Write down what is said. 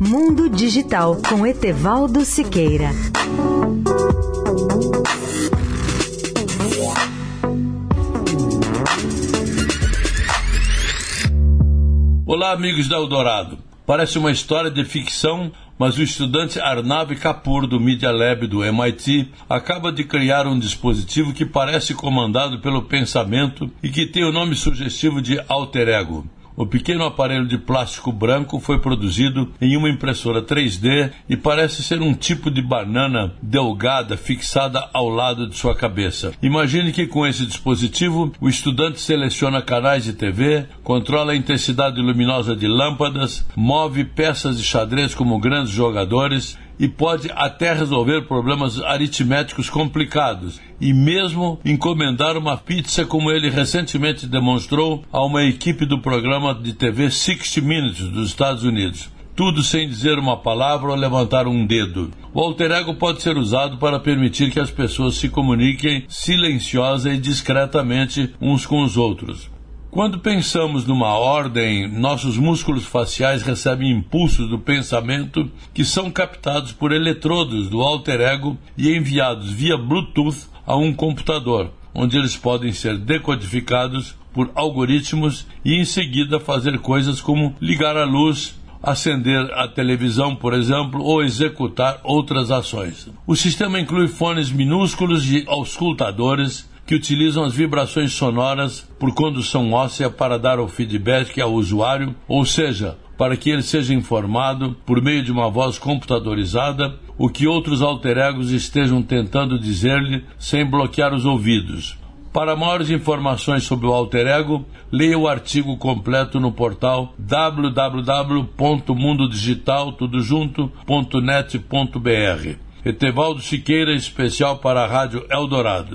Mundo Digital com Etevaldo Siqueira. Olá, amigos da Eldorado. Parece uma história de ficção, mas o estudante Arnav Kapoor do Media Lab do MIT acaba de criar um dispositivo que parece comandado pelo pensamento e que tem o nome sugestivo de alter ego. O pequeno aparelho de plástico branco foi produzido em uma impressora 3D e parece ser um tipo de banana delgada fixada ao lado de sua cabeça. Imagine que com esse dispositivo o estudante seleciona canais de TV, controla a intensidade luminosa de lâmpadas, move peças de xadrez como grandes jogadores e pode até resolver problemas aritméticos complicados e mesmo encomendar uma pizza, como ele recentemente demonstrou a uma equipe do programa de TV 60 Minutes dos Estados Unidos. Tudo sem dizer uma palavra ou levantar um dedo. O alter ego pode ser usado para permitir que as pessoas se comuniquem silenciosa e discretamente uns com os outros. Quando pensamos numa ordem, nossos músculos faciais recebem impulsos do pensamento que são captados por eletrodos do alter ego e enviados via Bluetooth a um computador, onde eles podem ser decodificados por algoritmos e em seguida fazer coisas como ligar a luz, acender a televisão, por exemplo, ou executar outras ações. O sistema inclui fones minúsculos de auscultadores que utilizam as vibrações sonoras por condução óssea para dar o feedback ao usuário, ou seja, para que ele seja informado por meio de uma voz computadorizada o que outros alter egos estejam tentando dizer-lhe sem bloquear os ouvidos. Para maiores informações sobre o alter ego, leia o artigo completo no portal www.mundodigital.net.br. Etevaldo Siqueira, especial para a Rádio Eldorado.